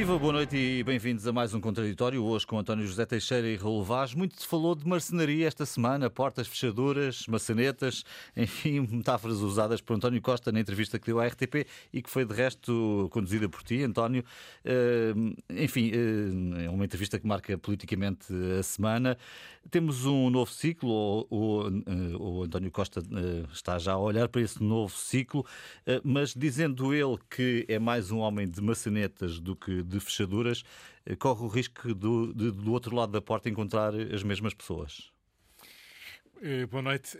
Viva, boa noite e bem-vindos a mais um Contraditório. Hoje com António José Teixeira e Raul Vaz. Muito se falou de marcenaria esta semana, portas, fechaduras, maçanetas, enfim, metáforas usadas por António Costa na entrevista que deu à RTP e que foi de resto conduzida por ti, António. Uh, enfim, uh, é uma entrevista que marca politicamente a semana. Temos um novo ciclo, o, o, uh, o António Costa está já a olhar para esse novo ciclo, mas dizendo ele que é mais um homem de maçanetas do que de fechaduras, eh, corre o risco do, de, do outro lado da porta encontrar as mesmas pessoas. Uh, boa noite.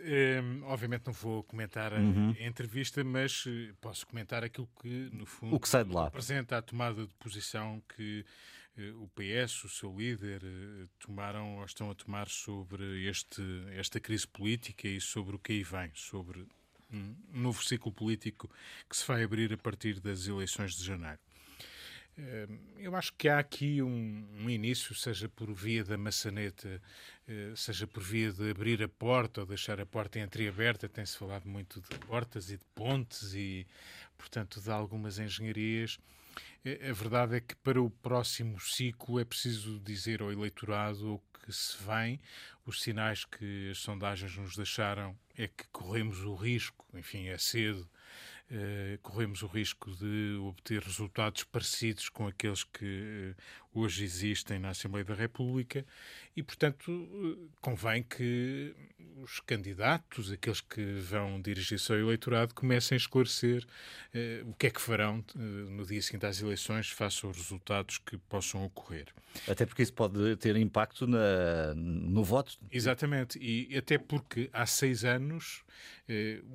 Obviamente não vou comentar a, uhum. entrevista, mas uh, posso comentar aquilo que, no fundo, o que sai de lá. representa a tomada de posição que o PS, o seu líder, tomaram ou estão a tomar sobre este, esta crise política e sobre o que aí vem, sobre um novo ciclo político que se vai abrir a partir das eleições de janeiro. Ehm, eu acho que há aqui um, um, início, seja por via da maçaneta, eh, seja por via de abrir a porta ou deixar a porta entreaberta. Tem-se falado muito de portas e de pontes e, portanto, de algumas engenharias. Eh, a verdade é que para o próximo ciclo é preciso dizer ao eleitorado o que se vem. Os sinais que as sondagens nos deixaram é que corremos o risco, enfim, é cedo, eh, corremos o risco de obter resultados parecidos com aqueles que eh, hoje existem na Assembleia da República e, portanto, eh, convém que os candidatos, aqueles que vão dirigir-se ao eleitorado, comecem a esclarecer o que é que farão no dia seguinte às eleições face aos resultados que possam ocorrer. Até porque isso pode ter impacto na, no voto. Exatamente, e até porque há seis anos,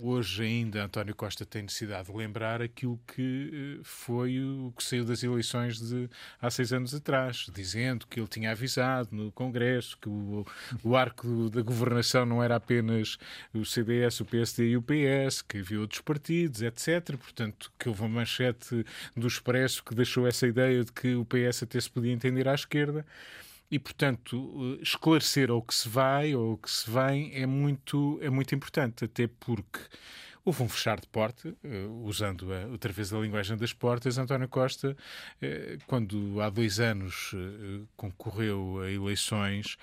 hoje ainda António Costa tem necessidade de lembrar aquilo que eh, foi o que saiu das eleições de há seis anos atrás, dizendo que ele tinha avisado no Congresso que o, o arco da governação não era apenas o CDS, o PSD e o PS, que havia outros partidos, etc. Portanto, que houve uma manchete do Expresso que deixou essa ideia de que o PS até se podia entender à esquerda. E, portanto, esclarecer ao que se vai ou o que se vem é muito, é muito importante, até porque Houve um fechar de porta, uh, usando outra vez a linguagem das portas. António Costa, uh, quando há dois anos uh, concorreu a eleições,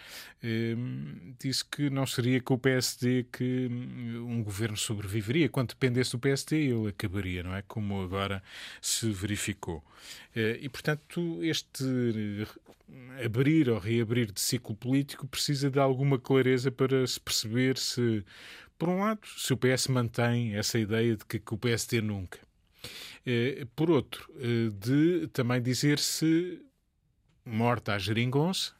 disse que não seria com o PSD que um, um governo sobreviveria. Quando dependesse do PSD, ele acabaria, não é? Como agora se verificou. e, portanto, este abrir ou reabrir de ciclo político precisa de alguma clareza para se perceber se por um lado, se o PS mantém essa ideia de que, que o PSD nunca. Eh, por outro, eh, de também dizer se morta a geringonça,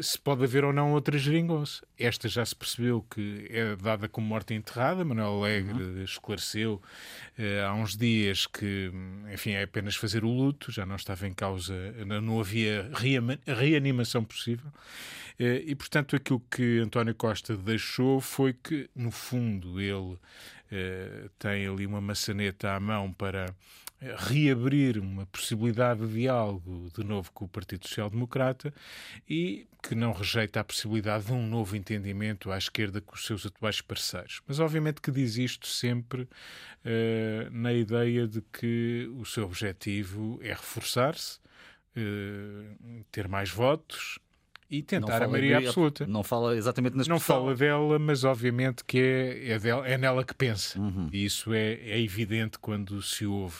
se pode haver ou não outra geringonça. Esta já se percebeu que é dada como morte enterrada. Manuel Alegre uhum. esclareceu uh, há uns dias que, enfim, é apenas fazer o luto, já não estava em causa, não havia reanimação possível. Uh, e, portanto, aquilo que António Costa deixou foi que, no fundo, ele uh, tem ali uma maçaneta à mão para reabrir uma possibilidade de diálogo de novo com o Partido Social Democrata e que não rejeita a possibilidade de um novo entendimento à esquerda com os seus atuais parceiros. Mas, obviamente, que diz isto sempre uh, na ideia de que o seu objetivo é reforçar-se, uh, ter mais votos e tentar a maioria absoluta. Não fala exatamente nas Não fala dela, mas obviamente que é, é, dela, é nela que pensa. Uhum. E isso é, é, evidente quando se ouve.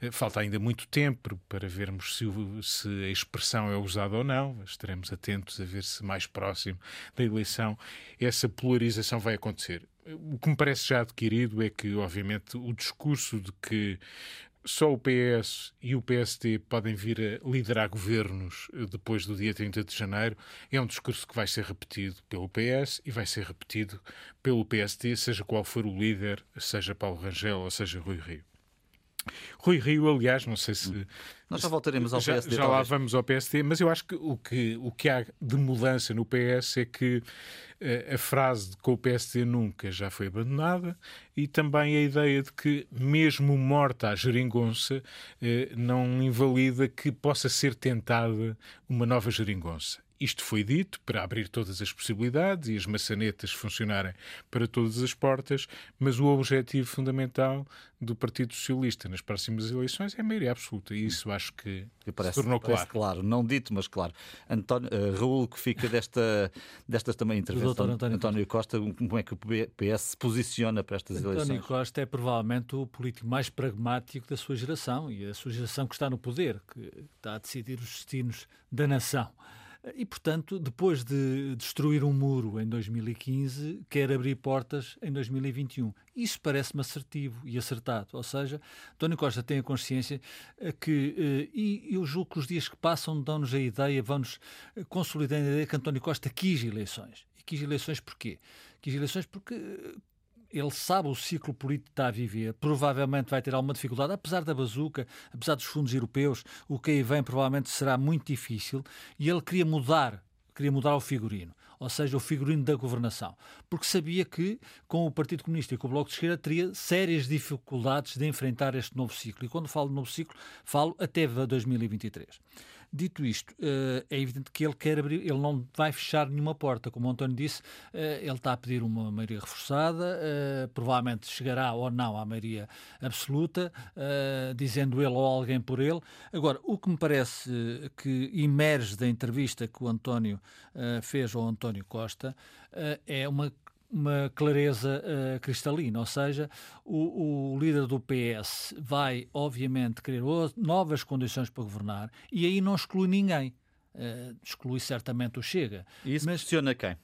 Eh, falta ainda muito tempo para vermos se, se a expressão é usada ou não. Estaremos atentos a ver se mais próximo da eleição essa polarização vai acontecer. O que me parece já adquirido é que, obviamente, o discurso de que só o PS e o PSD podem vir a liderar governos eh, depois do dia 30 de janeiro. É um discurso que vai ser repetido pelo PS e vai ser repetido pelo PSD, seja qual for o líder, seja Paulo Rangel ou seja Rui Rio. Rui Rio, aliás, não sei se. Hum. Nós já voltaremos ao já, PSD. Já lá vamos ao PSD, mas eu acho que o que, o que há de mudança no PS é que uh, a frase de com o PSD nunca já foi abandonada e também a ideia de que, mesmo morta a geringonça, uh, não invalida que possa ser tentada uma nova geringonça. Isto foi dito para abrir todas as possibilidades e as maçanetas funcionarem para todas as portas, mas o objetivo fundamental do Partido Socialista nas próximas eleições é a maioria absoluta. E isso acho que parece, se tornou claro. claro. Não dito, mas claro. António, uh, Raul, que fica desta, destas também intervenções. António, António Costa, como é que o PS se posiciona para estas António eleições? António Costa é provavelmente o político mais pragmático da sua geração e a sua geração que está no poder, que está a decidir os destinos da nação. E, portanto, depois de destruir um muro em 2015, quer abrir portas em 2021. Isso parece-me assertivo e acertado. Ou seja, António Costa tem a consciência eh, que, eh, e eu julgo que os dias que passam dão-nos a ideia, vão-nos eh, consolidando a ideia que António Costa quis eleições. E quis eleições porquê? Quis eleições porque ele sabe o ciclo político que está a viver, provavelmente vai ter alguma dificuldade, apesar da bazuca, apesar dos fundos europeus, o que aí vem provavelmente será muito difícil, e ele queria mudar, queria mudar o figurino, ou seja, o figurino da governação, porque sabia que com o Partido Comunista e com o Bloco de Esquerda teria sérias dificuldades de enfrentar este novo ciclo, e quando falo de novo ciclo, falo até 2023. Dito isto, eh, é evidente que ele quer abrir, ele não vai fechar nenhuma porta. Como o António disse, eh, ele está a pedir uma maioria reforçada, eh, provavelmente chegará ou não à maioria absoluta, dizendo ele ou alguém por ele. Agora, o que me parece que emerge da entrevista que o António fez ao António Costa é uma uma clareza uh, cristalina, ou seja, o, o, líder do PS vai, obviamente, querer novas condições para governar e aí não exclui ninguém. Uh, exclui certamente o Chega. E isso Mas, quem?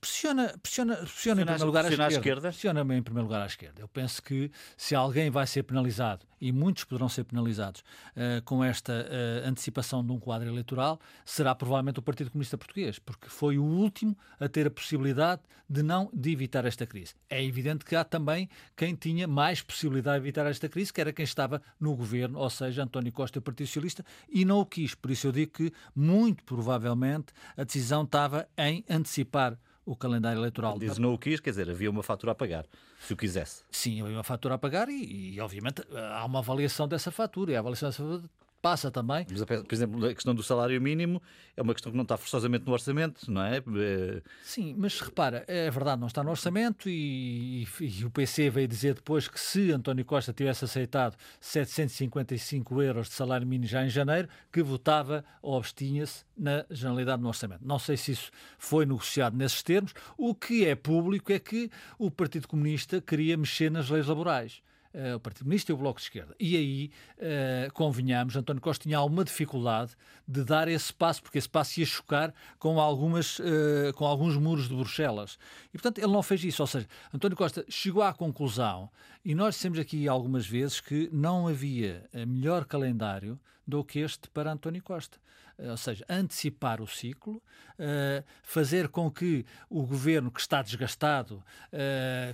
Pressiona, pressiona, pressiona, em primeiro lugar a esquerda. esquerda. Pressiona em primeiro lugar à esquerda. Eu penso que se alguém vai ser penalizado, e muitos poderão ser penalizados uh, com esta uh, antecipação de um quadro eleitoral, será provavelmente o Partido Comunista Português, porque foi o último a ter a possibilidade de não de evitar esta crise. É evidente que há também quem tinha mais possibilidade de evitar esta crise, que era quem estava no governo, ou seja, António Costa e o Partido Socialista, e não o quis. Por isso eu digo que muito provavelmente a decisão estava em antecipar o calendário eleitoral. Diz não o quis, quer dizer, havia uma fatura a pagar, se o quisesse. Sim, havia uma fatura a pagar e, e obviamente, há uma avaliação dessa fatura. E a avaliação dessa fatura passa também. Mas, por exemplo, a questão do salário mínimo é uma questão que não está forçosamente no orçamento, não é? é... Sim, mas repara, é verdade, não está no orçamento e, e, e, o PC veio dizer depois que se António Costa tivesse aceitado 755 euros de salário mínimo já em janeiro, que votava ou abstinha-se na generalidade no orçamento. Não sei se isso foi negociado nesses termos. O que é público é que o Partido Comunista queria mexer nas leis laborais. Uh, o Partido Comunista e o Bloco de Esquerda. E aí, uh, convenhamos, António Costa tinha alguma dificuldade de dar esse passo, porque esse passo ia chocar com, algumas, uh, com alguns muros de Bruxelas. E, portanto, ele não fez isso. Ou seja, António Costa chegou à conclusão, e nós dissemos aqui algumas vezes que não havia melhor calendário do que este para António Costa. Eh, ou seja, antecipar o ciclo, uh, fazer com que o governo que está desgastado,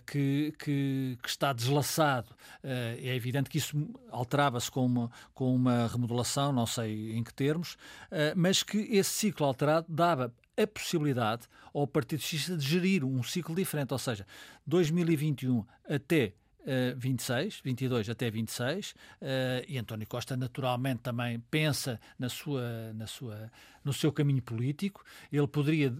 que, que, que, está deslaçado, é evidente que isso alterava-se com uma, com uma remodelação, não sei em que termos, mas que esse ciclo alterado dava a possibilidade ao Partido Socialista de gerir um ciclo diferente, ou seja, 2021 até 26, eh, 22 até 26, uh, eh, e António Costa naturalmente também pensa na sua, na sua, no seu caminho político. Ele poderia,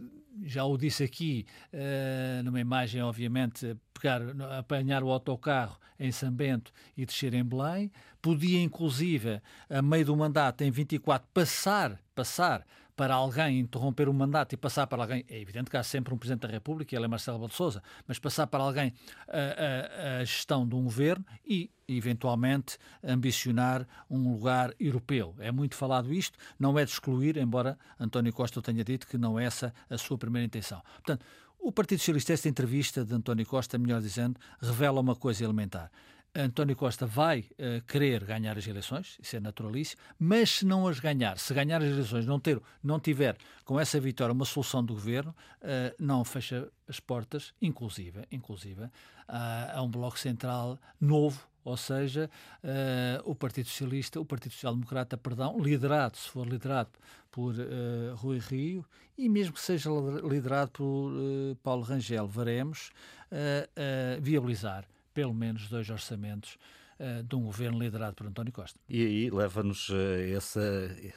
já o disse aqui, uh, numa imagem, obviamente, pegar, apanhar o autocarro em São Bento e descer em Belém. Podia, inclusive, a meio do mandato, em 24, passar, passar para alguém interromper o mandato e passar para alguém, é evidente que há sempre um Presidente da República, ele é Marcelo Rebelo de mas passar para alguém a, a, a, gestão de um governo e, eventualmente, ambicionar um lugar europeu. É muito falado isto, não é de excluir, embora António Costa tenha dito que não é essa a sua primeira intenção. Portanto, o Partido Socialista, esta entrevista de António Costa, melhor dizendo, revela uma coisa elementar. António Costa vai uh, querer ganhar as eleições, isso é naturalíssimo, mas se não as ganhar, se ganhar as eleições, não, ter, não tiver com essa vitória uma solução do governo, uh, não fecha as portas, inclusive, inclusive uh, a um bloco central novo, ou seja, uh, o Partido Socialista, o Partido Social Democrata, perdão, liderado, se for liderado por Rui Rio, e mesmo que seja liderado por Paulo Rangel, veremos, viabilizar pelo menos dois orçamentos uh, de um governo liderado por António Costa. E aí leva-nos uh, esse,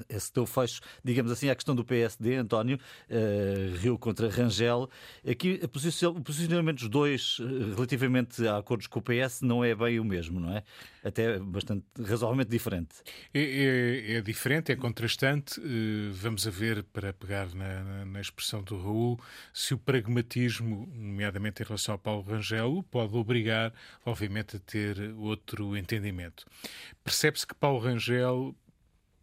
esse teu fecho, digamos assim, à questão do PSD, António, uh, Rio contra Rangel. Aqui o posicionamento dos dois relativamente a acordos com o PS não é bem o mesmo, não é? Até bastante, razoavelmente diferente. É, é, é diferente, é contrastante. Vamos a ver, para pegar na, na, na expressão do Raul, se o pragmatismo, nomeadamente em relação ao Paulo Rangel, pode obrigar, obviamente, a ter outro entendimento. Percebe-se que Paulo Rangel,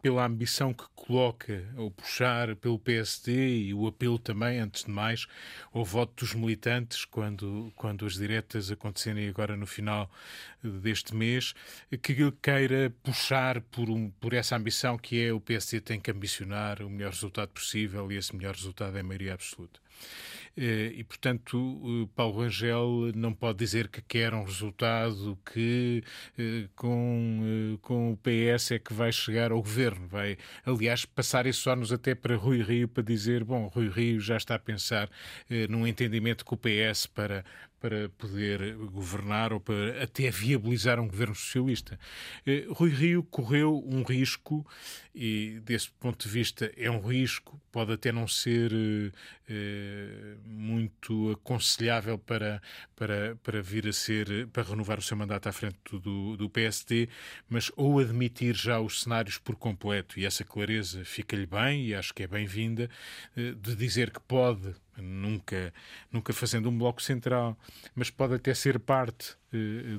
pela ambição que coloca ou puxar pelo PSD e o apelo também, antes de mais, ao voto dos militantes, quando, quando as diretas acontecerem agora no final deste mês, que ele queira puxar por, um, por essa ambição que é o PSD tem que ambicionar o melhor resultado possível e esse melhor resultado é maioria absoluta. Eh, e, portanto, Paulo Rangel não pode dizer que quer um resultado que eh, com, eh, com o PS é que vai chegar ao governo. Vai, aliás, passar esses só-nos até para Rui Rio para dizer: bom, Rui Rio já está a pensar num entendimento com o PS para, para poder governar ou para até viabilizar um governo socialista. Eh, Rui Rio correu um risco e, desse ponto de vista, é um risco, pode até não ser eh, muito aconselhável para, para, para vir a ser, para renovar o seu mandato à frente do, do PSD, mas ou admitir já os cenários por completo, e essa clareza fica-lhe bem, e acho que é bem-vinda, eh, de dizer que pode nunca, nunca fazendo um bloco central, mas pode até ser parte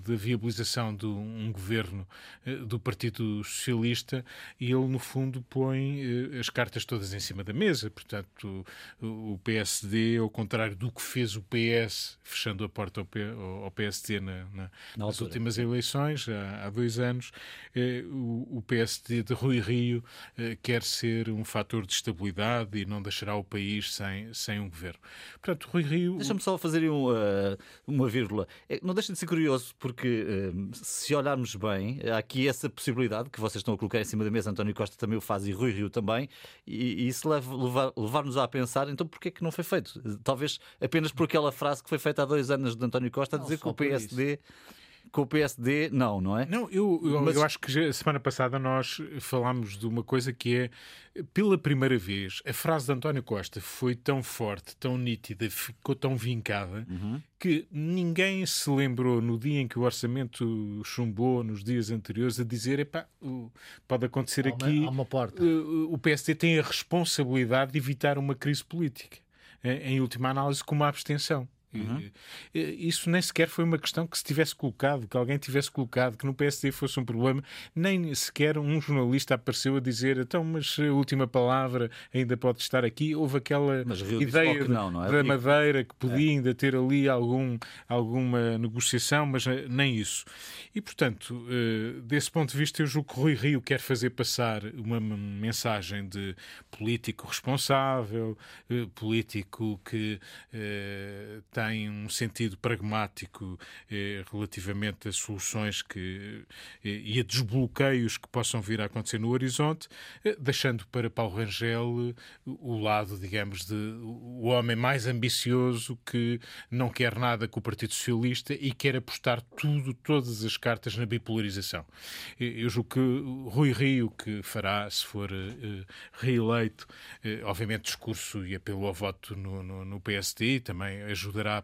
da viabilização de um governo eh, do Partido Socialista e ele, no fundo, põe eh, as cartas todas em cima da mesa. Portanto, o PSD, ao contrário do que fez o PS, fechando a porta ao PSD na, na, nas últimas eleições, há, há dois anos, o, PSD de Rui Rio quer ser um fator de estabilidade e não deixará o país sem, sem um governo. Portanto, Rui Rio. Deixa-me só fazer um, uh, uma vírgula. Não deixa de ser curioso, porque uh, se olharmos bem, há aqui essa possibilidade que vocês estão a colocar em cima da mesa, António Costa também o faz e Rui Rio também, e, e isso levar-nos levar, a pensar, então porquê é que não foi feito? Talvez apenas por aquela frase que foi feita há dois anos de António Costa a dizer que o PSD com o PSD, não, não é? Não, eu, eu, Mas... eu acho que já, semana passada nós falámos de uma coisa que é, pela primeira vez, a frase de António Costa foi tão forte, tão nítida, ficou tão vincada, uhum. que ninguém se lembrou no dia em que o orçamento chumbou, nos dias anteriores, a dizer: epá, pode acontecer há aqui. há uma porta. O PSD tem a responsabilidade de evitar uma crise política. Em última análise, com uma abstenção. Uhum. Isso nem sequer foi uma questão que se tivesse colocado, que alguém tivesse colocado, que no PSD fosse um problema, nem sequer um jornalista apareceu a dizer então, mas a última palavra ainda pode estar aqui. Houve aquela ideia não, não é? da Madeira que podia é. ainda ter ali algum, alguma negociação, mas eh, nem isso. E, portanto, eh, desse ponto de vista, eu julgo que Rui Rio quer fazer passar uma mensagem de político responsável, eh, político que tem tem um sentido pragmático eh, relativamente a soluções que, eh, e a desbloqueios que possam vir a acontecer no horizonte, eh, deixando para Paulo Rangel eh, o lado, digamos, de o homem mais ambicioso que não quer nada com o Partido Socialista e quer apostar tudo, todas as cartas na bipolarização. Eu julgo que Rui Rio, que fará, se for uh, reeleito, obviamente discurso e apelo ao voto no, no, no PSD, também ajudará a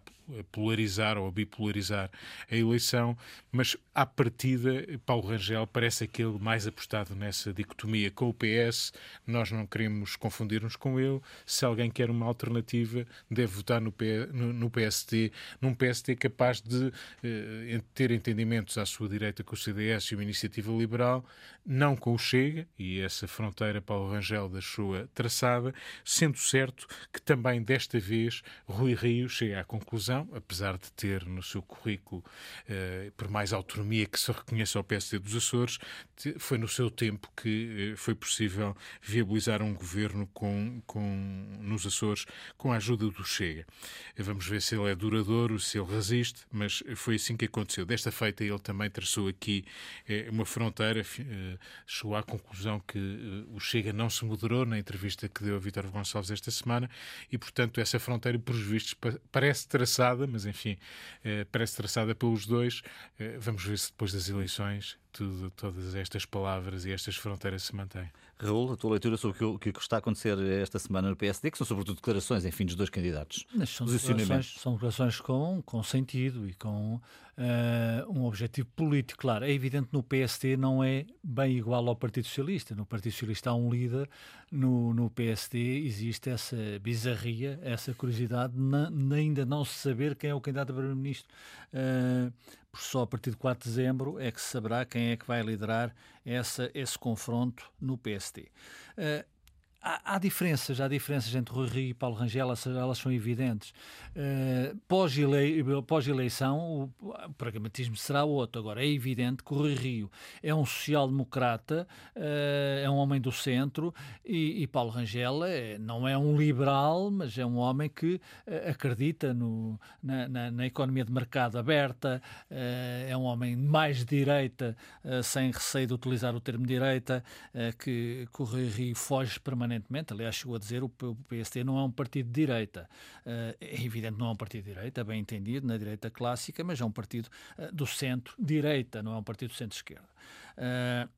polarizar ou bipolarizar a eleição, mas à partida, Paulo Rangel parece aquele mais apostado nessa dicotomia com o PS. Nós não queremos confundir-nos com ele. Se alguém quer uma alternativa, deve votar no, no, no PSD, num PSD capaz de eh, ter entendimentos à sua direita com o CDS e uma iniciativa liberal, não com o Chega, e essa fronteira Paulo Rangel deixou-a traçada, sendo certo que também desta vez Rui Rio chega à conclusão apesar de ter no seu currículo, eh, por mais autonomia que se reconheça ao PSD dos Açores, foi no seu tempo que eh, foi possível viabilizar um governo com, com, nos Açores com a ajuda do Chega. Vamos ver se ele é duradouro, se ele resiste, mas foi assim que aconteceu. Desta feita, ele também traçou aqui uma fronteira, chegou à conclusão que o Chega não se moderou na entrevista que deu a Vítor Gonçalves esta semana e, portanto, essa fronteira, por vistos, parece traçada, mas enfim, eh, parece traçada pelos dois. Eh, vamos ver se depois das eleições tudo, todas estas palavras e estas fronteiras se mantêm. Raul, a tua leitura sobre o que, o que está a acontecer esta semana no PSD, que são sobretudo declarações, enfim, dos dois candidatos. Mas são declarações, são declarações com, com sentido e com uh, um objetivo político. Claro, é evidente que no PSD não é bem igual ao Partido Socialista. No Partido Socialista há um líder, no, no PSD existe essa bizarria, essa curiosidade de ainda não se saber quem é o candidato a primeiro-ministro. Uh, só a partir de 4 de dezembro é que se saberá quem é que vai liderar essa, esse confronto no PSD. Uh, há, diferenças, há diferenças entre Rui Rio e Paulo Rangel, elas, elas são evidentes. Uh, Pós-eleição, o, o, pragmatismo será outro. Agora, é evidente que o Rui Rio é um social-democrata, uh, é um homem do centro, e, e Paulo Rangel é, não é um liberal, mas é um homem que uh, acredita no, na, na, na, economia de mercado aberta, é um homem mais direita, sem receio de utilizar o termo direita, que, que o Rui Rio foge permanentemente permanentemente, aliás, chegou a dizer o PSD não é um partido de direita. Eh, é evidente não é um partido de direita, bem entendido, na direita clássica, mas é um partido eh, do centro-direita, não é um partido do centro-esquerda. Eh,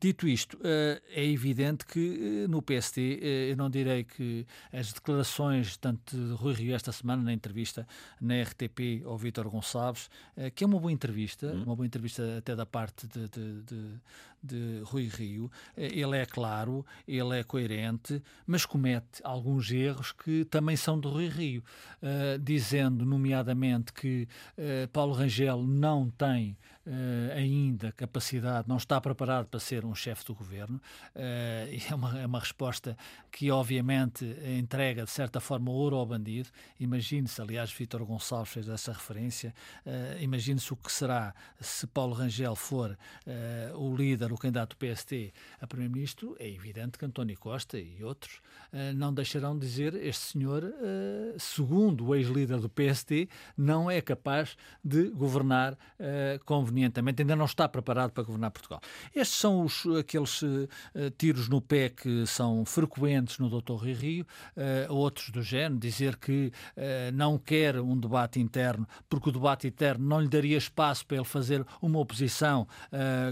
Dito isto, é evidente que no eh, eu não direi que as declarações tanto de Rui Rio esta semana na entrevista na RTP ao Vítor Gonçalves, que é uma boa entrevista, uhum. uma boa entrevista até da parte de, de, de, de Rui Rio, ele é claro, ele é coerente, mas comete alguns erros que também são de Rui Rio, dizendo nomeadamente que Paulo Rangel não tem ainda capacidade, não está preparado para ser um chefe do governo. Uh, é, uma, é uma resposta que, obviamente, entrega, de certa forma, ouro ao bandido. Imagine-se, aliás, Vítor Gonçalves fez essa referência, uh, imagine-se o que será se Paulo Rangel for uh, o líder, o candidato do PST a primeiro-ministro. É evidente que António Costa e outros não deixarão de dizer este senhor, segundo o ex-líder do PST, não é capaz de governar convenientemente, ainda não está preparado para governar Portugal. Estes são os aqueles tiros no pé que são frequentes no Dr. Rui Rio, outros do género, dizer que não quer um debate interno porque o debate interno não lhe daria espaço para ele fazer uma oposição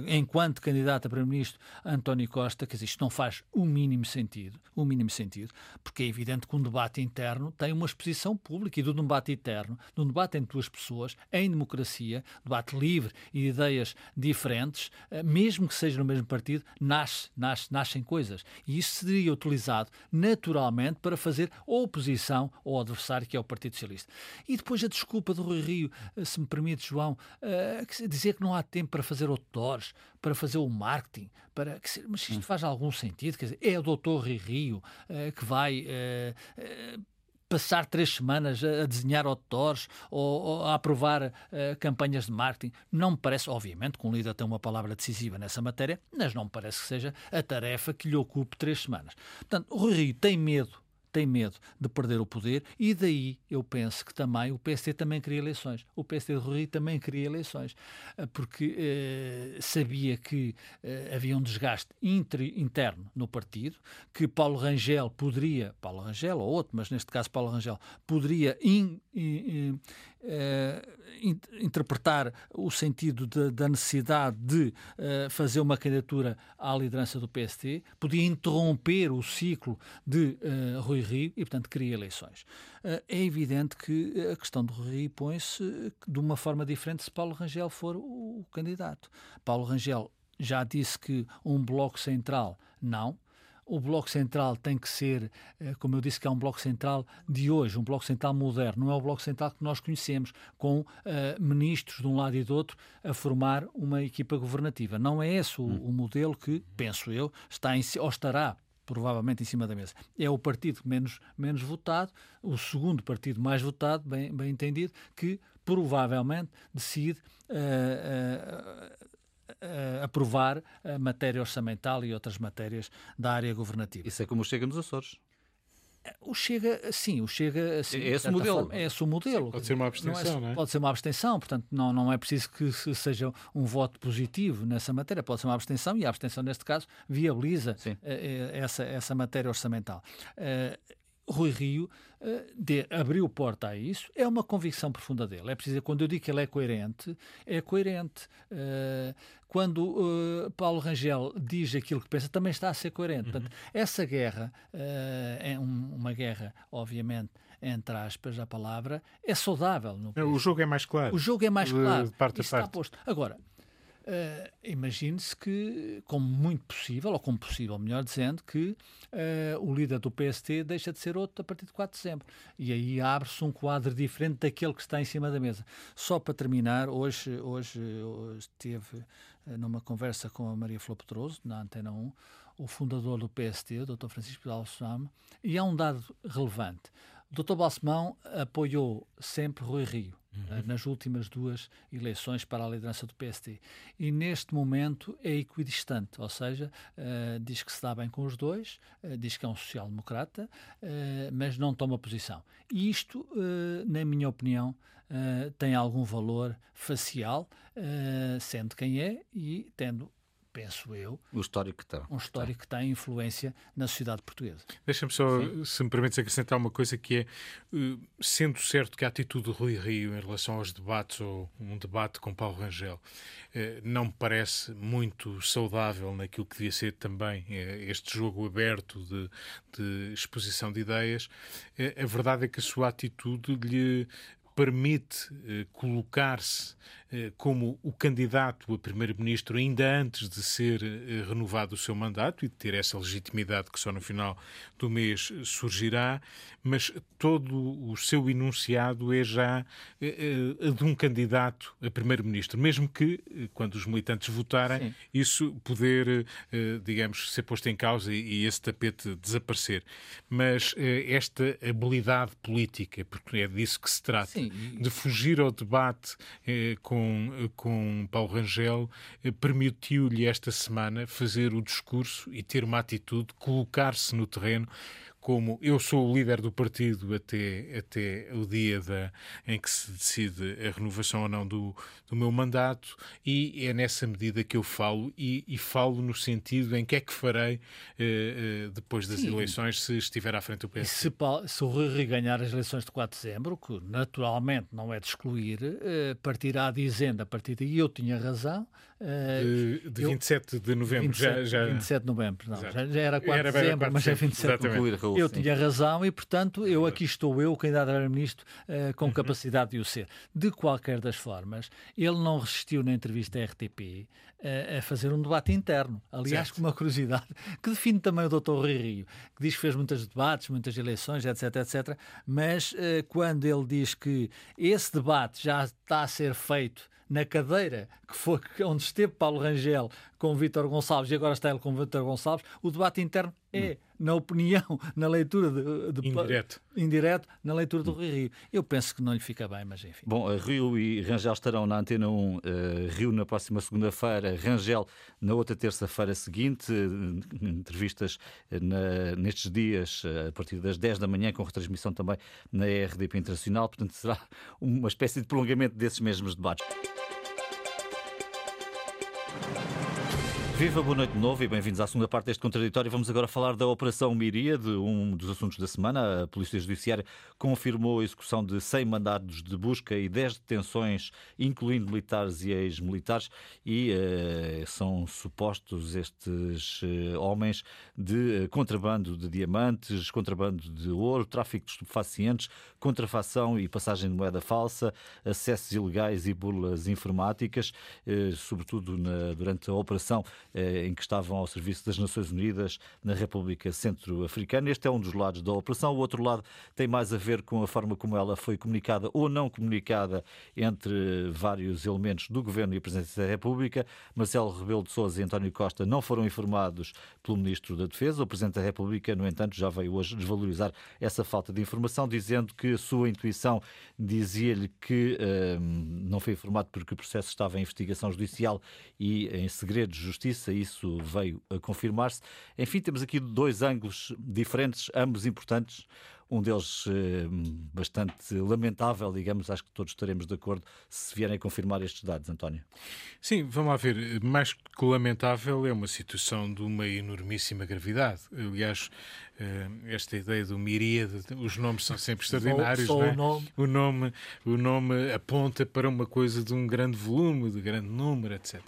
enquanto candidato a Primeiro-Ministro António Costa, dizer, isto não faz o mínimo sentido, o mínimo sentido, porque é evidente que um debate interno tem uma exposição pública e do debate interno, de um debate entre duas pessoas, em democracia, debate livre e de ideias diferentes, mesmo que seja no mesmo partido, nasce, nasce, nascem coisas. E isso seria utilizado naturalmente para fazer oposição ao adversário, que é o Partido Socialista. E depois a desculpa do Rui Rio, eh, se me permite, João, uh, dizer que não há tempo para fazer outdoors, para fazer o marketing, para mas isto hum. faz algum sentido? Quer dizer, é o doutor Rui Rio uh, que vai uh, passar três semanas a, desenhar outdoors ou, ou a aprovar uh, campanhas de marketing. Não me parece, obviamente, que um líder tem uma palavra decisiva nessa matéria, mas não me parece que seja a tarefa que lhe ocupe três semanas. Portanto, o Rui Rio tem medo tem medo de perder o poder e daí eu penso que também o PSD também queria eleições. O PSD de Rui também queria eleições eh, porque eh, sabia que eh, havia um desgaste inter, interno no partido, que Paulo Rangel poderia, Paulo Rangel ou outro, mas neste caso Paulo Rangel, poderia in, in, in, interpretar o sentido de, da necessidade de fazer uma candidatura à liderança do PSD, podia interromper o ciclo de Rui Rio e, portanto, queria eleições. Eh, é evidente que a questão do Rio põe-se de uma forma diferente se Paulo Rangel for o candidato. Paulo Rangel já disse que um bloco central não, o Bloco Central tem que ser, eh, como eu disse, que é um Bloco Central de hoje, um Bloco Central moderno, não é o Bloco Central que nós conhecemos, com uh, ministros de um lado e do outro a formar uma equipa governativa. Não é esse o, hum. o modelo que, penso eu, está em, ou estará provavelmente em cima da mesa. É o partido menos, menos votado, o segundo partido mais votado, bem, bem entendido, que provavelmente decide uh, uh, aprovar a matéria orçamental e outras matérias da área governativa. Isso é como chega nos Açores. O Chega, sim, o Chega. Assim, é esse o modelo. Forma, é esse o modelo. Pode ser uma abstenção, não é, não é? Pode ser uma abstenção, portanto, não, não é preciso que seja um voto positivo nessa matéria, pode ser uma abstenção e a abstenção, neste caso, viabiliza uh, essa, essa matéria orçamental. Rui Rio uh, de, abriu porta a isso, é uma convicção profunda dele. É preciso, quando eu digo que ele é coerente, é coerente. Uh, quando uh, Paulo Rangel diz aquilo que pensa, também está a ser coerente. Uhum. Portanto, essa guerra é um, uma guerra, obviamente, entre aspas, a palavra, é saudável. o jogo é mais claro. O jogo é mais claro. De parte a parte. Está posto. Agora, Uh, Imagine-se que, como muito possível, ou como possível, melhor dizendo, que uh, o líder do PST deixa de ser outro a partir de 4 de dezembro. E aí abre-se um quadro diferente daquele que está em cima da mesa. Só para terminar, hoje, hoje, hoje esteve eh, numa conversa com a Maria Flor Pedroso, na Antena 1, o fundador do PST, o Dr. Francisco Vidal Sousa, e há um dado relevante. O Dr. Balsemão apoiou sempre Rui Rio uhum. nas últimas duas eleições para a liderança do PST. E neste momento é equidistante, ou seja, uh, diz que se dá bem com os dois, uh, diz que é um social-democrata, uh, mas não toma posição. E isto, na minha opinião, tem algum valor facial, sendo quem é e tendo penso eu. O histórico que tem. Um histórico que tem influência na sociedade portuguesa. Deixa-me só, Sim. se me permites, acrescentar uma coisa que é, eh, sendo certo que a atitude do Rui Rio em relação aos debates, ou um debate com Paulo Rangel, eh, não me parece muito saudável naquilo que devia ser também eh, este jogo aberto de, de exposição de ideias, a verdade é que a sua atitude lhe permite colocar-se como o candidato a primeiro-ministro ainda antes de ser eh, renovado o seu mandato e de ter essa legitimidade que só no final do mês surgirá, mas todo o seu enunciado é já eh, de um candidato a primeiro-ministro, mesmo que, quando os militantes votarem, Sim. isso poder, digamos, ser posto em causa e esse tapete desaparecer. Mas esta habilidade política, porque é disso que se trata, Sim. de fugir ao debate com com, com Paulo Rangel eh, permitiu-lhe esta semana fazer o discurso e ter uma atitude, colocar-se no terreno como eu sou o líder do partido até, até o dia da, em que se decide a renovação ou não do, do meu mandato, e é nessa medida que eu falo, e, e falo no sentido em que é que farei eh, eh, depois das Sim. eleições se estiver à frente do PS. Se, se o Rui ganhar as eleições de 4 de dezembro, que naturalmente não é de excluir, eh, partirá dizendo a partir daí eu tinha razão. Eh, de, de 27 eu, de novembro, 27, já, já... 27 de novembro, não, já, já, era 4 era de dezembro, 4 mas é 27 de novembro eu tinha razão e, portanto, eu aqui estou eu, candidato a primeiro-ministro, uh, com uhum. capacidade de o ser. De qualquer das formas, ele não resistiu na entrevista à RTP uh, eh, a fazer um debate interno. Aliás, certo. com uma curiosidade que define também o Dr. Rui Rio, que diz que fez muitos debates, muitas eleições, etc, etc, mas quando ele diz que esse debate já está a ser feito na cadeira que foi onde esteve Paulo Rangel com Vítor Gonçalves e agora está ele com Vítor Gonçalves, o debate interno é, hum. Na opinião, na leitura de, de indireto. indireto, na leitura do hum. Rio. Eu penso que não lhe fica bem, mas enfim. Bom, Rio e Rangel estarão na Antena 1, uh, eh, Rio na próxima segunda-feira, Rangel na outra terça-feira seguinte, uh, entrevistas na, nestes dias a partir das 10 da manhã, com retransmissão também na RDP Internacional, portanto será uma espécie de prolongamento desses mesmos debates. Viva, boa noite de novo e bem-vindos à segunda parte deste contraditório. Vamos agora falar da Operação Miríade, um dos assuntos da semana. A Polícia Judiciária confirmou a execução de 100 mandados de busca e 10 detenções, incluindo militares e ex-militares, e eh, são supostos estes eh, homens de eh, contrabando de diamantes, contrabando de ouro, tráfico de estupefacientes, contrafação e passagem de moeda falsa, acessos ilegais e burlas informáticas, sobretudo na, durante a operação em que estavam ao serviço das Nações Unidas na República Centro-Africana. Este é um dos lados da operação. O outro lado tem mais a ver com a forma como ela foi comunicada ou não comunicada entre vários elementos do Governo e a Presidência da República. Marcelo Rebelo de Sousa e António Costa não foram informados pelo Ministro da Defesa. O Presidente da República, no entanto, já veio hoje desvalorizar essa falta de informação, dizendo que a sua intuição dizia-lhe que hum, não foi informado porque o processo estava em investigação judicial e em segredo de justiça. Isso veio a confirmar-se. Enfim, temos aqui dois ângulos diferentes, ambos importantes um deles eh, bastante lamentável, digamos, acho que todos estaremos de acordo se vierem a confirmar estes dados, António. Sim, vamos lá ver. Mais que lamentável é uma situação de uma enormíssima gravidade. Aliás, eh, esta ideia do miríade, os nomes são sempre extraordinários. Só, só é? o, nome. o nome. O nome aponta para uma coisa de um grande volume, de grande número, etc.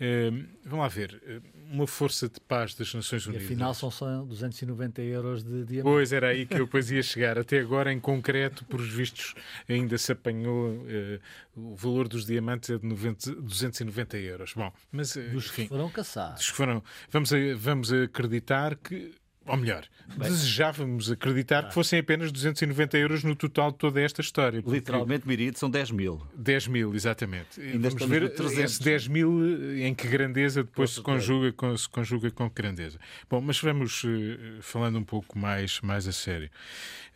Uh, vamos lá ver, eh, uma força de paz das Nações Unidas. E afinal são só 290 euros de diamante. Pois era aí que eu depois ia chegar. Até agora, em concreto, por os vistos, ainda se apanhou uh, o valor dos diamantes é de 90, 290 euros. Bom, mas. Uh, dos enfim, que foram caçados. Dos que foram. Vamos, a, vamos acreditar que ou melhor, Bem, desejávamos acreditar ah. que fossem apenas 290 euros no total de toda esta história. Literalmente, Miride, são 10 mil. 10 mil, exatamente. Ainda Vamos ver 300. esse 10 mil em que grandeza depois se conjuga, com, se conjuga com que grandeza. Bom, mas vamos uh, falando um pouco mais, mais a sério.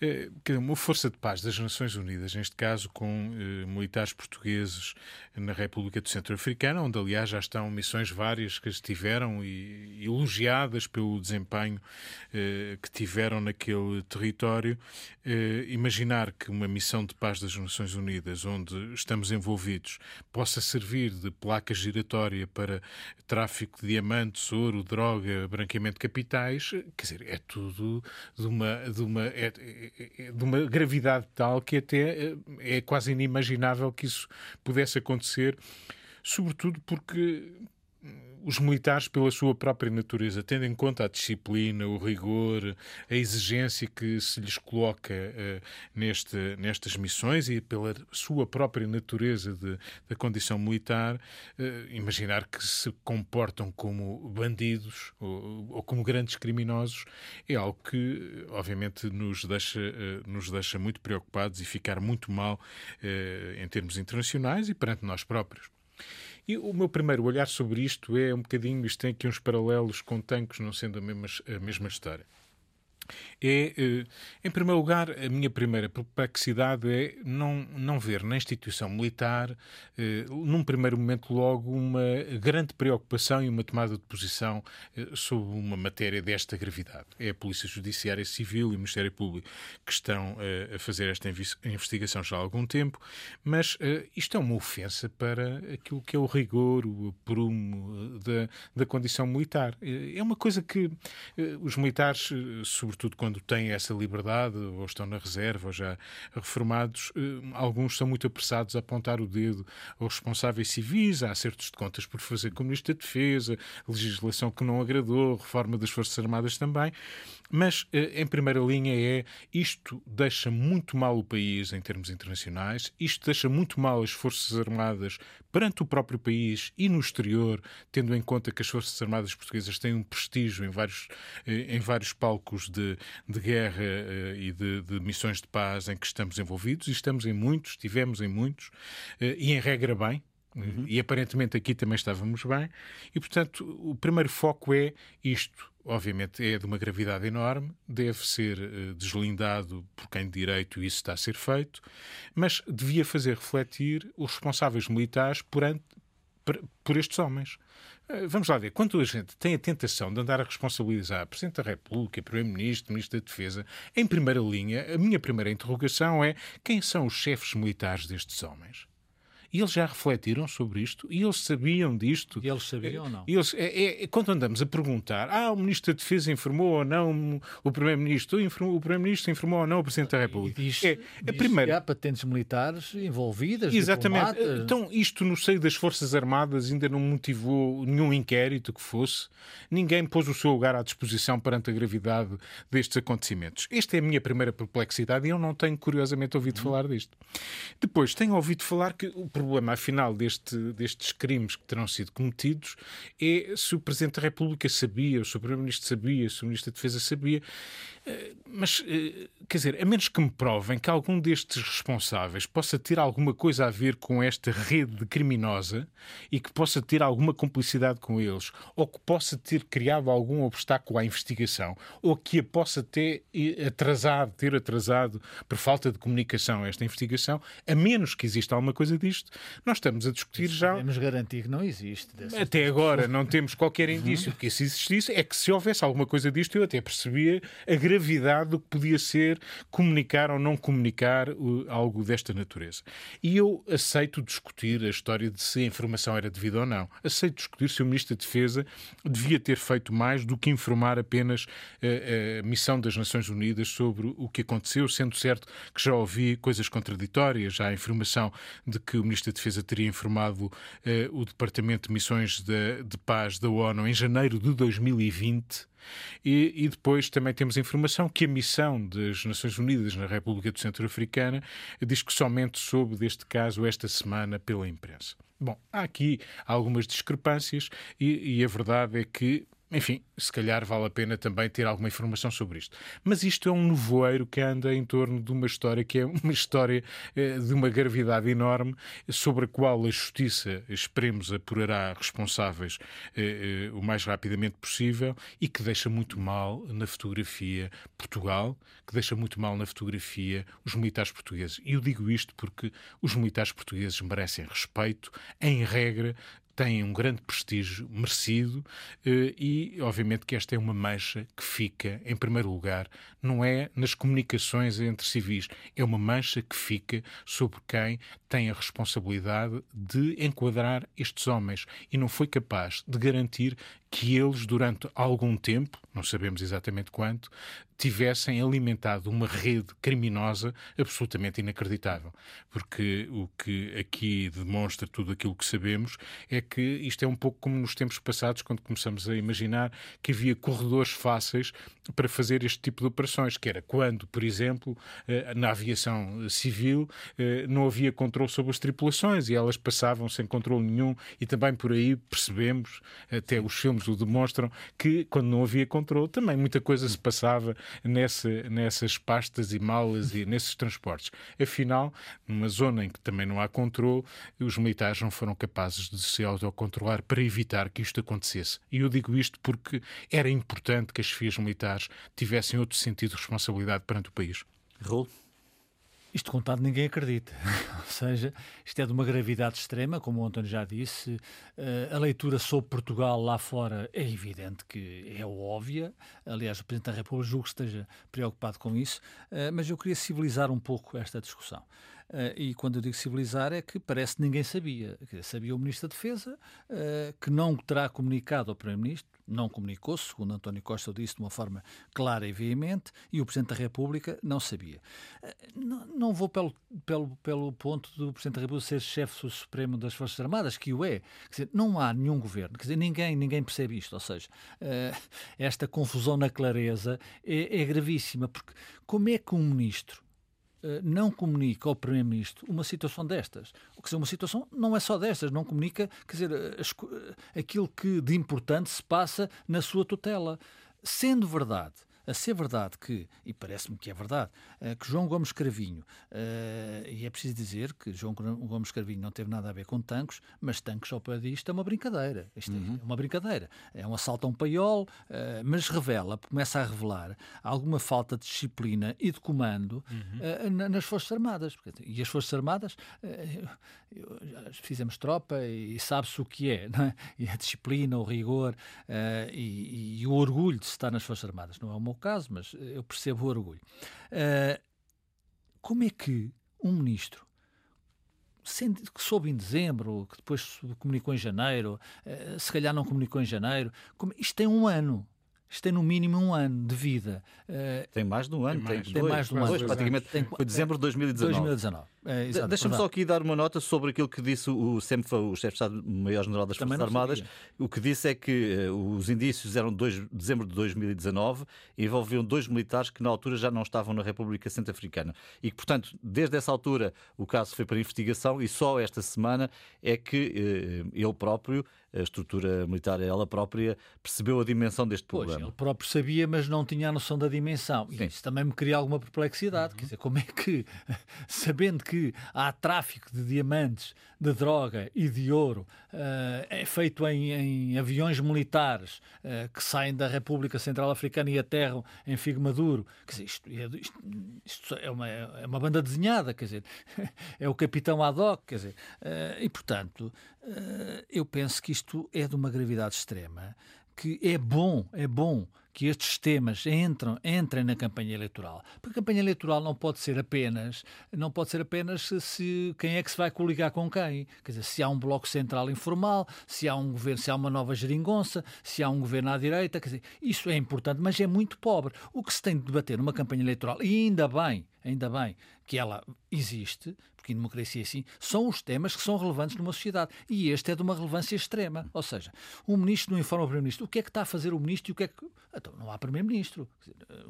Uh, uma força de paz das Nações Unidas, neste caso com uh, militares portugueses na República do Centro Africana, onde aliás já estão missões várias que estiveram e elogiadas pelo desempenho eh, que tiveram naquele território, eh, imaginar que uma missão de paz das Nações Unidas, onde estamos envolvidos, possa servir de placa giratória para tráfico de diamantes, ouro, droga, branqueamento de capitais, quer dizer, é tudo de uma, de uma, é, é, é de uma gravidade tal que até eh, é quase inimaginável que isso pudesse acontecer sobretudo porque os militares, pela sua própria natureza, tendo em conta a disciplina, o rigor, a exigência que se lhes coloca uh, neste, nestas missões e pela sua própria natureza de, da condição militar, uh, imaginar que se comportam como bandidos ou, ou, como grandes criminosos é algo que, obviamente, nos deixa, uh, nos deixa muito preocupados e ficar muito mal em termos internacionais e perante nós próprios. E o meu primeiro olhar sobre isto é um bocadinho, isto tem aqui uns paralelos com tanques, não sendo a mesma, a mesma história é, eh, em primeiro lugar, a minha primeira perplexidade é não, não ver na instituição militar, eh, num primeiro momento, logo, uma grande preocupação e uma tomada de posição eh, sobre uma matéria desta gravidade. É a Polícia Judiciária Civil e o Ministério Público que estão a fazer esta investigação já há algum tempo, mas isto é uma ofensa para aquilo que é o rigor, o prumo da, da condição militar. É uma coisa que os militares, sobretudo quando quando têm essa liberdade, ou estão na reserva, ou já reformados, eh, alguns são muito apressados a apontar o dedo aos responsáveis civis, há acertos de contas por fazer com o Ministro da Defesa, legislação que não agradou, reforma das Forças Armadas também. Mas, eh, em primeira linha, é isto deixa muito mal o país em termos internacionais, isto deixa muito mal as Forças Armadas perante o próprio país e no exterior, tendo em conta que as Forças Armadas Portuguesas têm um prestígio em vários, eh, em vários palcos de, de guerra uh, e de, de, missões de paz em que estamos envolvidos, e estamos em muitos, estivemos em muitos, uh, e em regra bem, Uhum. E aparentemente aqui também estávamos bem, e portanto o primeiro foco é isto. Obviamente é de uma gravidade enorme, deve ser uh, deslindado por quem de direito isso está a ser feito, mas devia fazer refletir os responsáveis militares por, por, por estes homens. Eh, vamos lá ver, quando a gente tem a tentação de andar a responsabilizar Presidente da República, Primeiro-Ministro, Ministro da Defesa, em primeira linha, a minha primeira interrogação é quem são os chefes militares destes homens? E eles já refletiram sobre isto e eles sabiam disto. E eles sabiam ou não? Eles, é, é, quando andamos a perguntar, ah, o Ministro da Defesa informou ou não o Primeiro-Ministro, o Primeiro-Ministro informou ou não o Presidente da República. Diz, é, a primeira... há patentes militares envolvidas, Exatamente. Então, isto no seio das Forças Armadas ainda não motivou nenhum inquérito que fosse. Ninguém pôs o seu lugar à disposição perante a gravidade destes acontecimentos. Esta é a minha primeira perplexidade e eu não tenho, curiosamente, ouvido hum. falar disto. Depois, tenho ouvido falar que o problema, afinal, deste, destes crimes que terão sido cometidos é se o Presidente da República sabia, o Sr. Primeiro-Ministro sabia, se o Ministro da Defesa sabia. Eh, mas, eh, quer dizer, a menos que me provem que algum destes responsáveis possa ter alguma coisa a ver com esta rede criminosa e que possa ter alguma complicidade com eles, ou que possa ter criado algum obstáculo à investigação, ou que a possa ter atrasado, ter atrasado por falta de comunicação esta investigação, a menos que exista alguma coisa disto, nós estamos a discutir Isso já. Podemos garantir que não existe. Até agora não temos qualquer indício de que se existisse, é que se houvesse alguma coisa disto, eu até percebia a gravidade do que podia ser comunicar ou não comunicar uh, algo desta natureza. E eu aceito discutir a história de se a informação era devida ou não. Aceito discutir se o Ministro da Defesa devia ter feito mais do que informar apenas a, uh, a missão das Nações Unidas sobre o que aconteceu, sendo certo que já ouvi coisas contraditórias. Já há informação de que o Ministro da Defesa teria informado uh, o Departamento de Missões de Paz da ONU em janeiro de 2020 e, e, depois também temos informação que a missão das Nações Unidas na República do Centro Africana diz que somente soube deste caso esta semana pela imprensa. Bom, há aqui algumas discrepâncias e, e a verdade é que enfim, se calhar vale a pena também ter alguma informação sobre isto. Mas isto é um nevoeiro que anda em torno de uma história que é uma história eh, de uma gravidade enorme, sobre a qual a Justiça, esperemos, apurará responsáveis eh, eh, o mais rapidamente possível e que deixa muito mal na fotografia Portugal, que deixa muito mal na fotografia os militares portugueses. E eu digo isto porque os militares portugueses merecem respeito, em regra, têm um grande prestígio merecido eh, e, obviamente, que esta é uma mancha que fica, em primeiro lugar, não é nas comunicações entre civis, é uma mancha que fica sobre quem tem a responsabilidade de enquadrar estes homens e não foi capaz de garantir que eles, durante algum tempo, não sabemos exatamente quanto, tivessem alimentado uma rede criminosa absolutamente inacreditável. Porque o que aqui demonstra tudo aquilo que sabemos é que isto é um pouco como nos tempos passados, quando começamos a imaginar que havia corredores fáceis para fazer este tipo de operações, que era quando, por exemplo, eh, na aviação civil eh, não havia controle sobre as tripulações e elas passavam sem controle nenhum e também por aí percebemos, até os filmes o demonstram, que quando não havia controle também muita coisa se passava nessa, nessas pastas e malas e nesses transportes. Afinal, numa zona em que também não há controle, os militares não foram capazes de se autocontrolar para evitar que isto acontecesse. E eu digo isto porque era importante que as FIAs militares tivessem outro sentido de responsabilidade perante o país. Raul? Isto contado ninguém acredita. Ou seja, isto é de uma gravidade extrema, como o António já disse. Eh, a leitura sobre Portugal lá fora é evidente que é óbvia. Aliás, o Presidente da República julgo que esteja preocupado com isso. Eh, mas eu queria civilizar um pouco esta discussão. Uh, e quando eu digo civilizar é que parece que ninguém sabia. Sabia o Ministro da Defesa, que não terá comunicado ao Primeiro-Ministro, não comunicou, segundo António Costa disse de uma forma clara e veemente, e o Presidente da República não sabia. Uh, não, não, vou pelo, pelo, pelo ponto do Presidente da República ser chefe supremo das Forças Armadas, que o é. Quer dizer, não há nenhum governo, quer dizer, ninguém, ninguém percebe isto. Ou seja, esta confusão na clareza é, é gravíssima, porque como é que um ministro eh, não comunica ao Primeiro-Ministro uma situação destas. Quer dizer, uma situação não é só destas, não comunica quer dizer, as, aquilo que de importante se passa na sua tutela. Sendo verdade a ser verdade que, e parece-me que é verdade, eh, que João Gomes Cravinho, eh, e é preciso dizer que João Gomes Cravinho não teve nada a ver com tanques, mas tanques ao pé disto é uma brincadeira. Isto é uhum. é uma brincadeira. É um assalto a um paiol, eh, mas revela, começa a revelar alguma falta de disciplina e de comando uhum. nas Forças Armadas. E as Forças Armadas, fizemos tropa e sabe-se o que é, não é? E a disciplina, o rigor e, e o orgulho de estar nas Forças Armadas. Não é uma meu caso, mas eh, eu percebo o orgulho. Uh, como é que um ministro que soube em dezembro, que depois comunicou em janeiro, uh, se calhar não comunicou em janeiro, como, isto tem um ano. Isto tem no mínimo um ano de vida. Uh, tem mais de um ano, tem, tem, dois, mais de um ano. Dois, praticamente. Foi dezembro de 2019. 2019. É, Deixa-me só aqui dar uma nota sobre aquilo que disse o SEMFA, o chefe de Estado-Maior-General das Forças Armadas. O que disse é que uh, os indícios eram de dezembro de 2019 e envolviam dois militares que na altura já não estavam na República Centro-Africana. E que, portanto, desde essa altura o caso foi para investigação e só esta semana é que uh, ele próprio a estrutura militar, ela própria, percebeu a dimensão deste problema. Pois, ele próprio sabia, mas não tinha a noção da dimensão. E isso também me cria alguma perplexidade. Uhum. Quer dizer, como é que, sabendo que há tráfico de diamantes, de droga e de ouro, uh, é feito em, em aviões militares uh, que saem da República Central Africana e aterram em Figo Maduro, quer dizer, isto, é, isto, isto é, uma, é uma banda desenhada, quer dizer, é o capitão ad hoc, quer dizer, uh, e portanto, eu penso que isto é de uma gravidade extrema, que é bom, é bom que estes temas entram, entrem na campanha eleitoral. Porque a campanha eleitoral não pode ser apenas, não pode ser apenas se quem é que se vai coligar com quem. Quer dizer, se há um bloco central informal, se há um governo, se há uma nova geringonça, se há um governo à direita, quer dizer, isso é importante, mas é muito pobre. O que se tem de debater numa campanha eleitoral, e ainda bem, ainda bem que ela existe, porque em democracia é assim, são os temas que são relevantes numa sociedade. E este é de uma relevância extrema. Ou seja, o ministro não informa o primeiro-ministro. O que é que está a fazer o ministro e o que é que. Então, não há primeiro-ministro.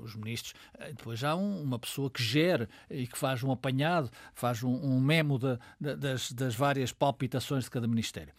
Os ministros. Eh, depois há um, uma pessoa que gere e que faz um apanhado, faz um, um memo de, de, das, das várias palpitações de cada ministério.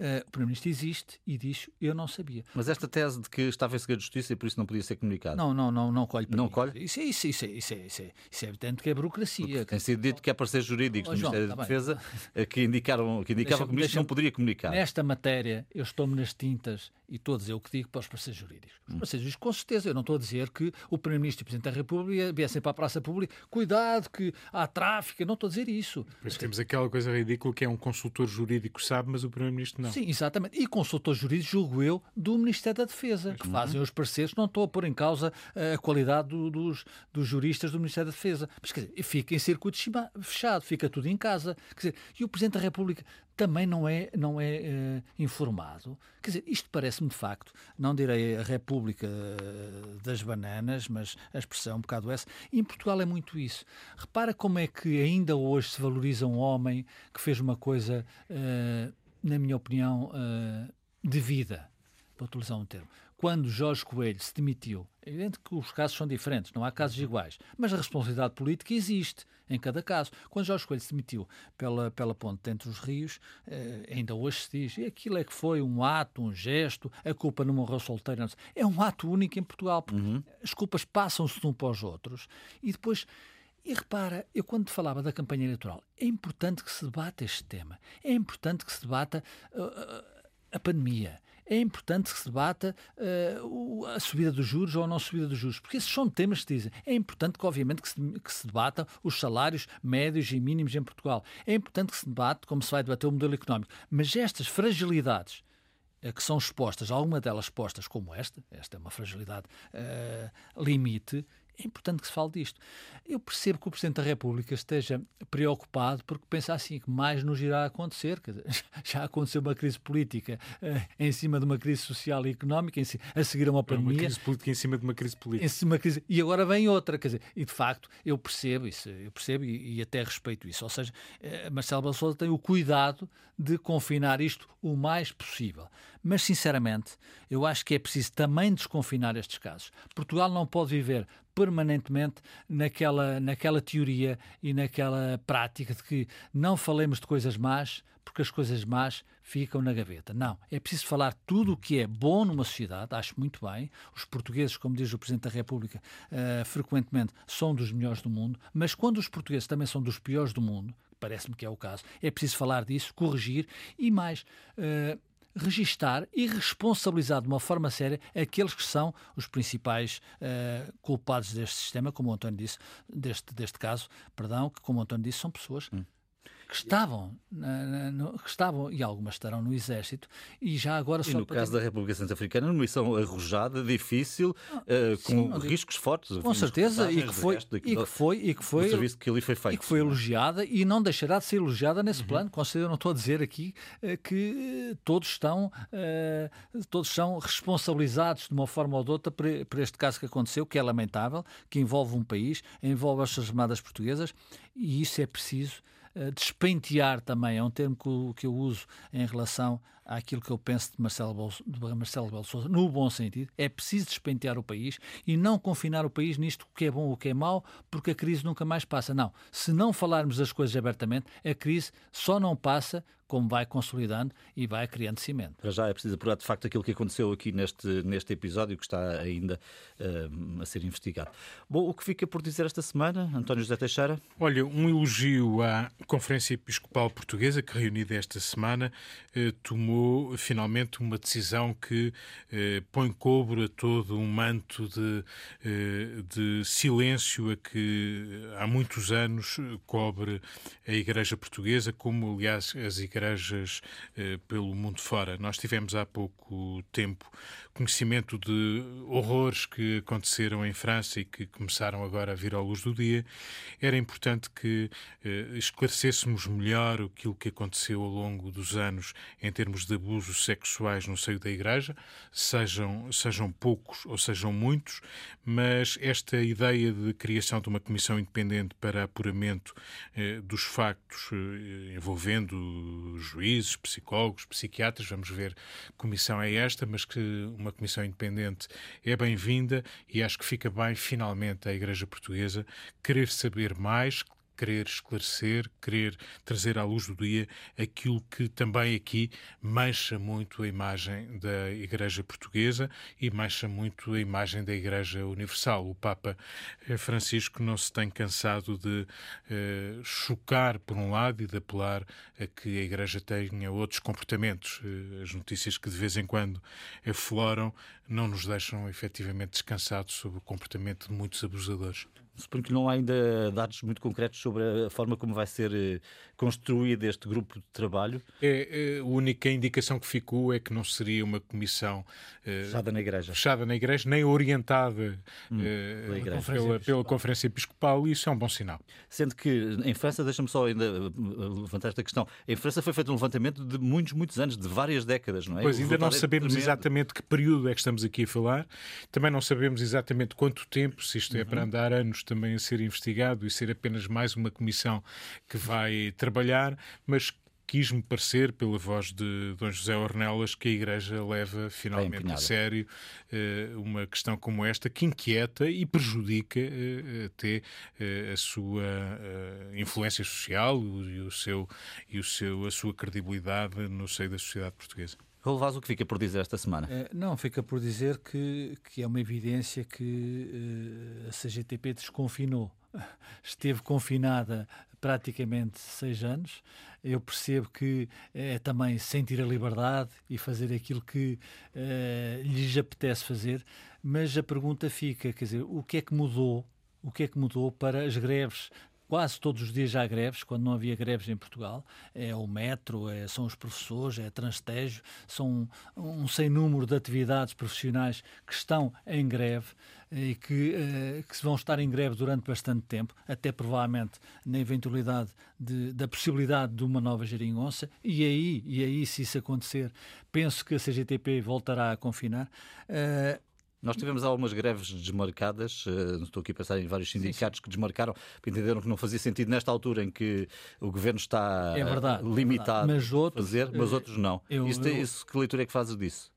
Uh, o Primeiro-Ministro existe e diz: Eu não sabia. Mas esta tese de que estava em segredo de justiça e por isso não podia ser comunicado. Não, não, não, não colhe. Não colhe? Isso, é, isso, isso, é, isso, é, isso, é, isso é evidente que é burocracia. Porque tem sido dito que é parceiros jurídicos oh, do Ministério tá da Defesa eh, que indicaram que indicava que o Ministro não poderia comunicar. Nesta matéria, eu estou-me nas tintas e estou a dizer o que digo para os parceiros jurídicos. Os hum. parceiros jurídicos, com certeza, eu não estou a dizer que o Primeiro-Ministro e o Presidente da República viessem para a praça pública, cuidado que há tráfico, eu não estou a dizer isso. Pois temos aquela coisa ridícula que é um consultor jurídico sabe, mas o Primeiro-Ministro não. Sim, exatamente. E consultor jurídico, julgo eu, do Ministério da Defesa, que fazem os parceiros, não estou a pôr em causa eh, a qualidade do, dos, dos juristas do Ministério da Defesa. Mas, quer dizer, fica em circuito fechado, fica tudo em casa. Quer dizer, e o Presidente da República também não é, não é uh, informado. Quer dizer, isto parece-me de facto, não direi a República uh, das Bananas, mas a expressão é um bocado essa. E em Portugal é muito isso. Repara como é que ainda hoje se valoriza um homem que fez uma coisa, na minha opinião, de vida, para utilizar um termo quando Jorge Coelho se demitiu, é evidente que os casos são diferentes, não há casos iguais, mas a responsabilidade política existe em cada caso. Quando Jorge Coelho se demitiu pela, pela ponte entre os rios, eh, ainda hoje se diz, e aquilo é que foi um ato, um gesto, a culpa não morreu solteira. É um ato único em Portugal, porque uhum. as culpas passam-se de um para os outros e depois. E repara, eu quando falava da campanha eleitoral, é importante que se debata este tema, é importante que se debata uh, a pandemia, é importante que se debata uh, a subida dos juros ou a não subida dos juros, porque esses são temas que dizem. É importante que, obviamente, que se, que se os salários médios e mínimos em Portugal. É importante que se debate como se vai debater o modelo económico. Mas estas fragilidades uh, que são expostas, alguma delas expostas como esta, esta é uma fragilidade uh, limite, é importante que se fale disto. Eu percebo que o Presidente da República esteja preocupado porque pensa assim que mais nos irá acontecer. Dizer, já aconteceu uma crise política uh, em cima de uma crise social e económica, si, a seguir a uma pandemia. Uma crise política em cima de uma crise política. Em cima de crise, e agora vem outra. Quer dizer, e de facto, eu percebo isso, eu percebo e, e até respeito isso. Ou seja, uh, Marcelo Balsouza tem o cuidado de confinar isto o mais possível. Mas, sinceramente, eu acho que é preciso também desconfinar estes casos. Portugal não pode viver permanentemente naquela, naquela teoria e naquela prática de que não falemos de coisas más porque as coisas más ficam na gaveta. Não, é preciso falar tudo o que é bom numa sociedade, acho muito bem. Os portugueses, como diz o Presidente da República, uh, frequentemente são dos melhores do mundo, mas quando os portugueses também são dos piores do mundo, parece-me que é o caso, é preciso falar disso, corrigir e mais. Uh, registar e responsabilizar de uma forma séria aqueles que são os principais uh, culpados deste sistema, como o António disse, deste, deste caso, perdão, que como o António disse, são pessoas hum que estavam, no, que estavam, e algumas estarão no Exército, e já agora e no caso da República Centro-Africana, uma missão arrojada, difícil, uh, com riscos fortes. Com certeza, e que, foi, e que foi, e que foi, serviço que ali foi feito. E que foi elogiada, e não deixará de ser elogiada nesse uhum. plano. Com certeza, eu não estou a dizer aqui uh, que todos estão, uh, todos são responsabilizados de uma forma ou de outra por, por este caso que aconteceu, que é lamentável, que envolve um país, envolve as Forças Armadas Portuguesas, e isso é preciso despentear também, é um termo que, que eu uso em relação àquilo que eu penso de Marcelo, Bolso, de Marcelo Belo Souza, no bom sentido. É preciso despentear o país e não confinar o país nisto o que é bom ou o que é mau, porque a crise nunca mais passa. Não, se não falarmos das coisas abertamente, a crise só não passa como vai consolidando e vai criando cimento. Para já é preciso apurar de facto aquilo que aconteceu aqui neste, neste episódio que está ainda uh, a ser investigado. Bom, o que fica por dizer esta semana, António José Teixeira? Olha, um elogio à Conferência Episcopal Portuguesa, que reunida esta semana, eh, tomou finalmente uma decisão que eh, põe cobro a todo um manto de, eh, de silêncio a que há muitos anos cobre a Igreja Portuguesa, como aliás as igrejas eh, pelo mundo fora. Nós tivemos há pouco tempo conhecimento de horrores que aconteceram em França e que começaram agora a vir à luz do dia. Era importante que eh, esclarecêssemos melhor aquilo que aconteceu ao longo dos anos em termos de abusos sexuais no seio da igreja, sejam, sejam poucos ou sejam muitos, mas esta ideia de criação de uma comissão independente para apuramento eh, dos factos eh, envolvendo juízes, psicólogos, psiquiatras, vamos ver que comissão é esta, mas que uma comissão independente é bem-vinda e acho que fica bem, finalmente, a Igreja Portuguesa querer saber mais, querer esclarecer, querer trazer à luz do dia aquilo que também aqui mancha muito a imagem da Igreja Portuguesa e mancha muito a imagem da Igreja Universal. O Papa Francisco não se tem cansado de eh, chocar, por um lado, e de apelar a que a Igreja tenha outros comportamentos. Eh, as notícias que de vez em quando afloram não nos deixam efetivamente descansados sobre o comportamento de muitos abusadores. Suponho que não há ainda dados muito concretos sobre a forma como vai ser eh, construído este grupo de trabalho. É, é, a única indicação que ficou é que não seria uma comissão uh, fechada na igreja, fechada na igreja nem orientada hum, uh, pela, igreja. Pela, pela, Conferência Episcopal, e isso é um bom sinal. Sendo que em França, deixa-me só ainda levantar esta questão, em França foi feito um levantamento de muitos, muitos anos, de várias décadas, não é? Pois ainda não sabemos exatamente que período é que estamos aqui a falar, também não sabemos exatamente quanto tempo, se isto é uhum. para andar anos também a ser investigado e ser apenas mais uma comissão que vai trabalhar, mas quis-me parecer, pela voz de Dom José Ornelas, que a Igreja leva finalmente a sério uh, uma questão como esta, que inquieta e prejudica uh, até uh, a sua influência social e, o seu, e o seu, a sua credibilidade no seio da sociedade portuguesa. Raul o que fica por dizer esta semana? não, fica por dizer que, que é uma evidência que a CGTP desconfinou. Esteve confinada praticamente seis anos. Eu percebo que é também sentir a liberdade e fazer aquilo que uh, lhes apetece fazer, mas a pergunta fica, quer dizer, o que é que mudou? O que é que mudou para as greves quase todos os dias há greves, quando não havia greves em Portugal. É o metro, é, são os professores, é transtejo, são um, um sem número de atividades profissionais que estão em greve e que, uh, que vão estar em greve durante bastante tempo, até provavelmente na eventualidade de, da possibilidade de uma nova geringonça, e aí, e aí, se isso acontecer, penso que a CGTP voltará a confinar. Uh, nós tivemos algumas greves desmarcadas, uh, estou aqui a pensar em vários sindicatos sim, sim. que desmarcaram, porque entenderam que não fazia sentido nesta altura em que o governo está é verdade, limitado é verdade. Mas outros, a fazer, mas outros não. Eu, isso, eu, isso, que leitura é que fazes disso?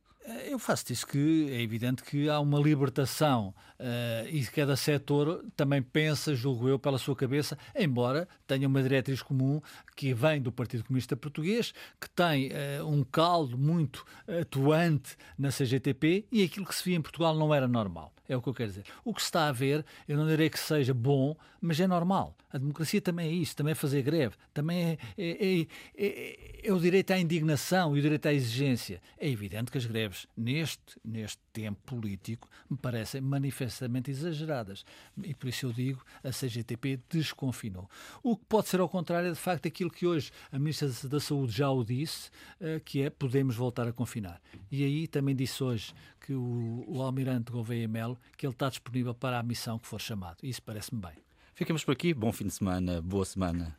Eu faço disso que é evidente que há uma libertação uh, e cada setor também pensa, julgo eu, pela sua cabeça, embora tenha uma diretriz comum que vem do Partido Comunista Português, que tem uh, um caldo muito atuante na CGTP e aquilo que se via em Portugal não era normal. É o que eu quero dizer. O que se está a ver, eu não direi que seja bom, mas é normal. A democracia também é isso, também é fazer greve, também é, é, é, é, é o direito à indignação e o direito à exigência. É evidente que as greves, neste, neste tempo político, me parecem manifestamente exageradas. E por isso eu digo, a CGTP desconfinou. O que pode ser ao contrário é, de facto, aquilo que hoje a Ministra da Saúde já o disse, eh, que é podemos voltar a confinar. E aí também disse hoje que o, o almirante Gouveia Melo, que ele está disponível para a missão que for chamado. Isso parece-me bem. Ficamos por aqui. Bom fim de semana. Boa semana.